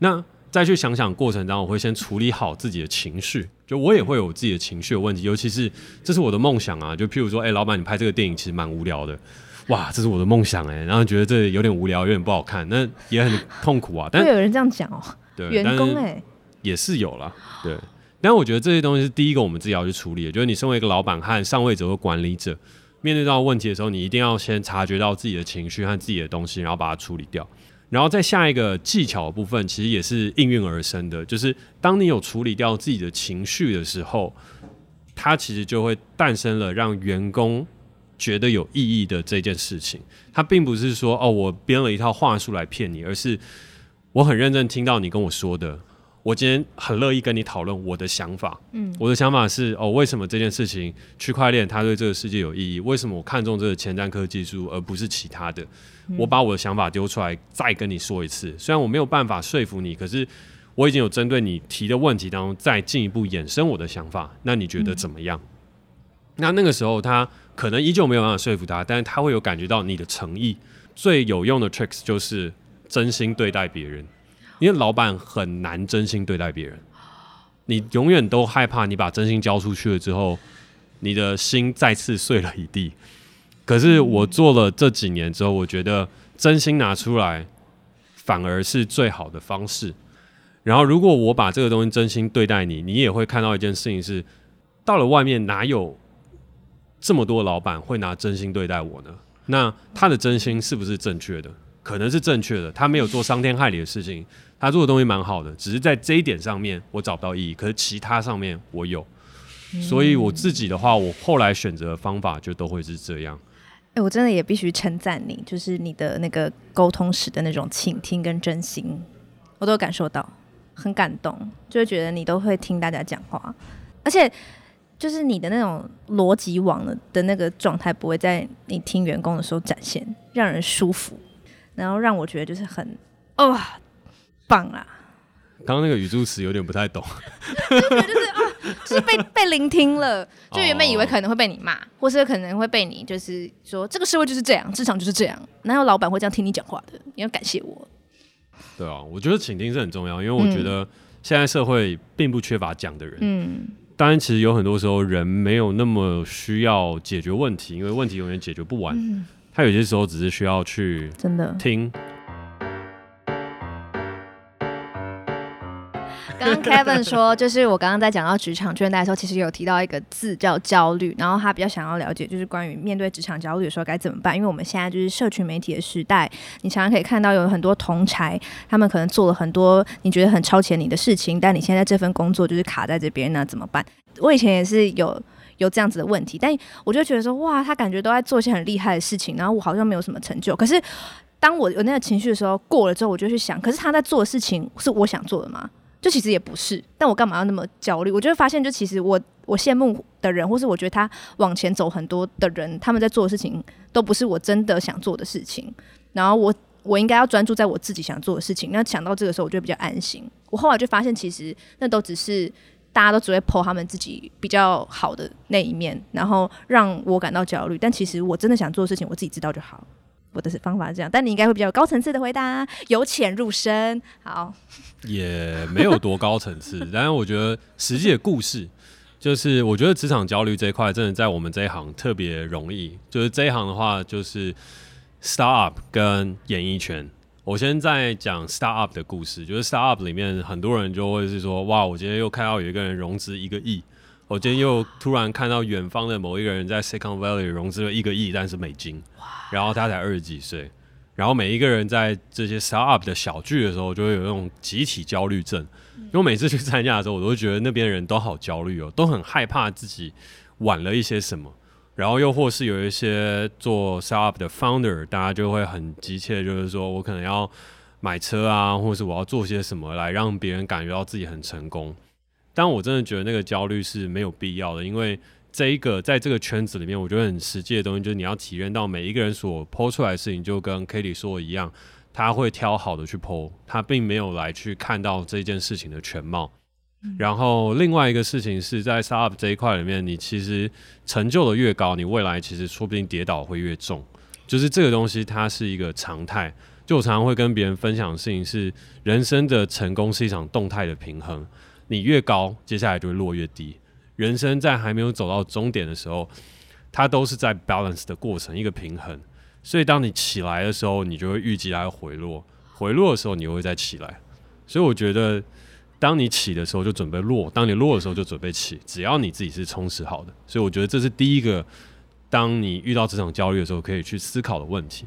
那。再去想想过程当中，我会先处理好自己的情绪。就我也会有自己的情绪的问题，尤其是这是我的梦想啊。就譬如说，哎、欸，老板，你拍这个电影其实蛮无聊的，哇，这是我的梦想哎、欸。然后觉得这有点无聊，有点不好看，那也很痛苦啊。但会有人这样讲哦、喔，对，员工哎、欸，也是有啦。对。但我觉得这些东西是第一个我们自己要去处理的，就是你身为一个老板和上位者和管理者，面对到问题的时候，你一定要先察觉到自己的情绪和自己的东西，然后把它处理掉。然后在下一个技巧部分，其实也是应运而生的，就是当你有处理掉自己的情绪的时候，它其实就会诞生了让员工觉得有意义的这件事情。它并不是说哦，我编了一套话术来骗你，而是我很认真听到你跟我说的。我今天很乐意跟你讨论我的想法。嗯，我的想法是哦，为什么这件事情区块链它对这个世界有意义？为什么我看中这个前瞻科技术而不是其他的？嗯，我把我的想法丢出来，再跟你说一次。虽然我没有办法说服你，可是我已经有针对你提的问题当中再进一步衍生我的想法。那你觉得怎么样？嗯，那那个时候他可能依旧没有办法说服他，但是他会有感觉到你的诚意。最有用的 tricks 就是真心对待别人。因为老板很难真心对待别人，[LAUGHS] 你永远都害怕你把真心交出去了之后，你的心再次碎了一地。可是我做了这几年之后，我觉得真心拿出来反而是最好的方式。然后，如果我把这个东西真心对待你，你也会看到一件事情是：到了外面哪有这么多老板会拿真心对待我呢？那他的真心是不是正确的？可能是正确的，他没有做伤天害理的事情，他做的东西蛮好的，只是在这一点上面我找不到意义，可是其他上面我有，所以我自己的话，我后来选择的方法就都会是这样。哎、欸，我真的也必须称赞你，就是你的那个沟通时的那种倾听跟真心，我都有感受到，很感动，就会觉得你都会听大家讲话，而且就是你的那种逻辑网的的那个状态，不会在你听员工的时候展现，让人舒服。然后让我觉得就是很哦棒啦！刚刚那个语助词有点不太懂，[LAUGHS] 就是就是啊，就是被 [LAUGHS] 被聆听了。就原本以为可能会被你骂，或是可能会被你就是说这个社会就是这样，职场就是这样。哪有老板会这样听你讲话的？你要感谢我。对啊，我觉得倾听是很重要，因为我觉得现在社会并不缺乏讲的人。嗯，当然，其实有很多时候人没有那么需要解决问题，因为问题永远解决不完。嗯他有些时候只是需要去真的听。刚 [LAUGHS] Kevin 说，就是我刚刚在讲到职场倦怠的时候，其实有提到一个字叫焦虑，然后他比较想要了解，就是关于面对职场焦虑的时候该怎么办。因为我们现在就是社群媒体的时代，你常常可以看到有很多同才，他们可能做了很多你觉得很超前你的事情，但你现在这份工作就是卡在这边，那怎么办？我以前也是有有这样子的问题，但我就觉得说，哇，他感觉都在做一些很厉害的事情，然后我好像没有什么成就，可是。当我有那个情绪的时候，过了之后，我就去想，可是他在做的事情是我想做的吗？就其实也不是，但我干嘛要那么焦虑？我就会发现，就其实我我羡慕的人，或是我觉得他往前走很多的人，他们在做的事情都不是我真的想做的事情。然后我我应该要专注在我自己想做的事情。那想到这个时候，我就比较安心。我后来就发现，其实那都只是大家都只会抛他们自己比较好的那一面，然后让我感到焦虑。但其实我真的想做的事情，我自己知道就好。我的方法是这样，但你应该会比较高层次的回答，由浅入深。好，也没有多高层次，[LAUGHS] 但是我觉得实际的故事，就是我觉得职场焦虑这一块，真的在我们这一行特别容易。就是这一行的话，就是 startup 跟演艺圈。我先在讲 startup 的故事，就是 startup 里面很多人就会是说，哇，我今天又看到有一个人融资一个亿。我今天又突然看到远方的某一个人在 Silicon Valley 融资了一个亿，但是美金，然后他才二十几岁，然后每一个人在这些 startup 的小聚的时候，就会有那种集体焦虑症。因为每次去参加的时候，我都觉得那边人都好焦虑哦，都很害怕自己晚了一些什么，然后又或是有一些做 startup 的 founder，大家就会很急切，就是说我可能要买车啊，或是我要做些什么来让别人感觉到自己很成功。但我真的觉得那个焦虑是没有必要的，因为这一个在这个圈子里面，我觉得很实际的东西就是你要体验到每一个人所 po 出来的事情，就跟 Katie 说的一样，他会挑好的去 po，他并没有来去看到这件事情的全貌。嗯、然后另外一个事情是在 startup 这一块里面，你其实成就的越高，你未来其实说不定跌倒会越重，就是这个东西它是一个常态。就我常常会跟别人分享的事情是，人生的成功是一场动态的平衡。你越高，接下来就会落越低。人生在还没有走到终点的时候，它都是在 balance 的过程，一个平衡。所以当你起来的时候，你就会预计它会回落；回落的时候，你又会再起来。所以我觉得，当你起的时候就准备落，当你落的时候就准备起。只要你自己是充实好的，所以我觉得这是第一个，当你遇到这场焦虑的时候可以去思考的问题。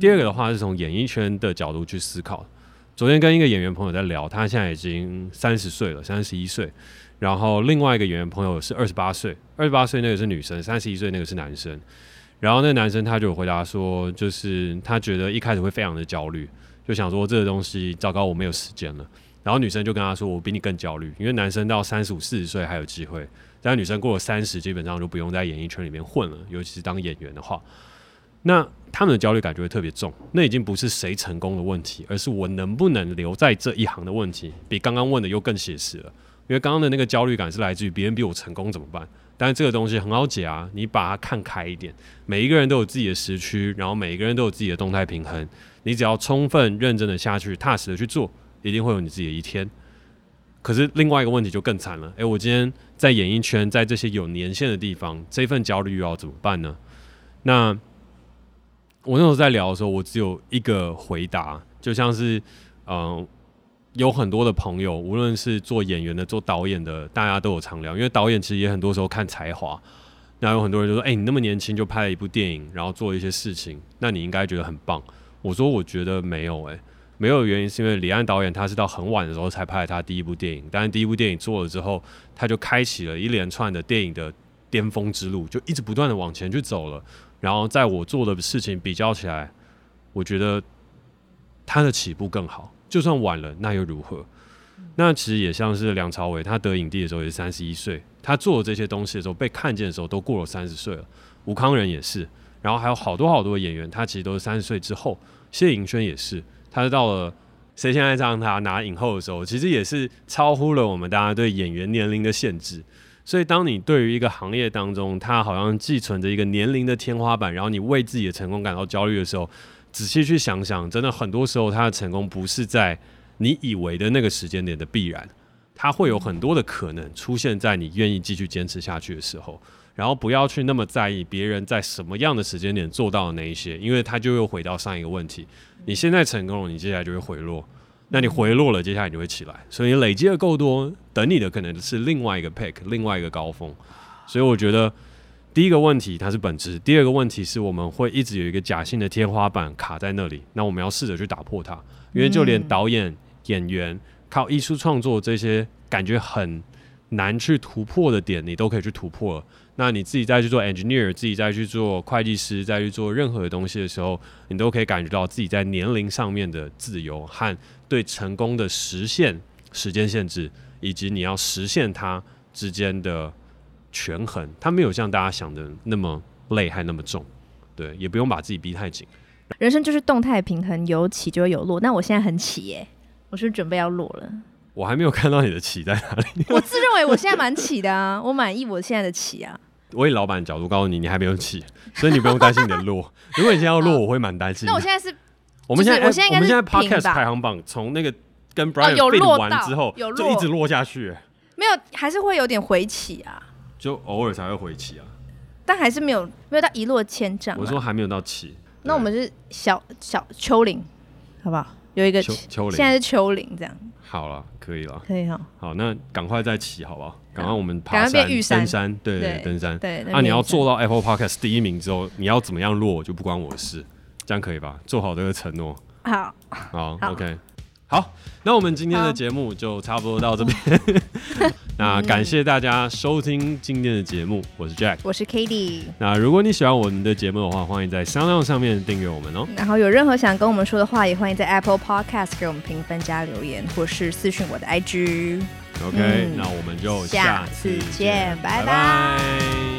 第二个的话是从演艺圈的角度去思考。昨天跟一个演员朋友在聊，他现在已经三十岁了，三十一岁。然后另外一个演员朋友是二十八岁，二十八岁那个是女生，三十一岁那个是男生。然后那个男生他就回答说，就是他觉得一开始会非常的焦虑，就想说这个东西糟糕，我没有时间了。然后女生就跟他说，我比你更焦虑，因为男生到三十五、四十岁还有机会，但女生过了三十，基本上就不用在演艺圈里面混了，尤其是当演员的话。那他们的焦虑感就会特别重，那已经不是谁成功的问题，而是我能不能留在这一行的问题，比刚刚问的又更写实了。因为刚刚的那个焦虑感是来自于别人比我成功怎么办？但是这个东西很好解啊，你把它看开一点，每一个人都有自己的时区，然后每一个人都有自己的动态平衡，你只要充分认真的下去，踏实的去做，一定会有你自己的一天。可是另外一个问题就更惨了，诶，我今天在演艺圈，在这些有年限的地方，这份焦虑又要怎么办呢？那。我那时候在聊的时候，我只有一个回答，就像是，嗯、有很多的朋友，无论是做演员的、做导演的，大家都有常聊。因为导演其实也很多时候看才华，那有很多人就说：“哎、你那么年轻就拍了一部电影，然后做一些事情，那你应该觉得很棒。”我说：“我觉得没有、欸，哎，没有原因是因为李安导演他是到很晚的时候才拍了他第一部电影，但是第一部电影做了之后，他就开启了一连串的电影的巅峰之路，就一直不断的往前去走了。”然后在我做的事情比较起来，我觉得他的起步更好。就算晚了，那又如何？那其实也像是梁朝伟，他得影帝的时候也是三十一岁，他做这些东西的时候被看见的时候都过了三十岁了。吴康仁也是，然后还有好多好多演员，他其实都是三十岁之后。谢盈萱也是，他是到了谁现在让他拿影后的时候，其实也是超乎了我们大家对演员年龄的限制。所以，当你对于一个行业当中，它好像寄存着一个年龄的天花板，然后你为自己的成功感到焦虑的时候，仔细去想想，真的很多时候，他的成功不是在你以为的那个时间点的必然，它会有很多的可能出现在你愿意继续坚持下去的时候。然后，不要去那么在意别人在什么样的时间点做到的那一些，因为他就又回到上一个问题：你现在成功了，你接下来就会回落。那你回落了，接下来你就会起来。所以累积的够多，等你的可能是另外一个 pick，另外一个高峰。所以我觉得第一个问题它是本质，第二个问题是我们会一直有一个假性的天花板卡在那里，那我们要试着去打破它。因为就连导演、演员靠艺术创作这些感觉很难去突破的点，你都可以去突破。那你自己再去做 engineer，自己再去做会计师，再去做任何的东西的时候，你都可以感觉到自己在年龄上面的自由和对成功的实现时间限制，以及你要实现它之间的权衡。它没有像大家想的那么累，还那么重。对，也不用把自己逼太紧。人生就是动态平衡，有起就会有落。那我现在很起耶，我是准备要落了。我还没有看到你的起在哪里。[LAUGHS] 我自认为我现在蛮起的啊，我满意我现在的起啊。我以老板的角度告诉你，你还没有起，所以你不用担心你的落。[LAUGHS] 如果你现在要落，我会蛮担心。那我现在是，我们现在。我们现在 Podcast 排行榜从那个跟 Brian 有落完之后，就一直落下去。没有，还是会有点回起啊。就偶尔才会回起啊。但还是没有，没有到一落千丈。我说还没有到起。那我们是小小丘陵，好不好？有一个丘陵，现在是丘陵这样。好了，可以了，可以哈。好，那赶快再起，好不好？赶快我们爬山、登山，对对，登山。对，那你要做到 Apple Podcast 第一名之后，你要怎么样落就不关我的事，这样可以吧？做好这个承诺。好，好，OK。好，那我们今天的节目就差不多到这边。[LAUGHS] 那感谢大家收听今天的节目，我是 Jack，我是 k a t i e。那如果你喜欢我们的节目的话，欢迎在 SoundOn 上面订阅我们哦。然后有任何想跟我们说的话，也欢迎在 Apple Podcast 给我们评分加留言，或是私讯我的 IG。OK，那我们就下次见，拜拜。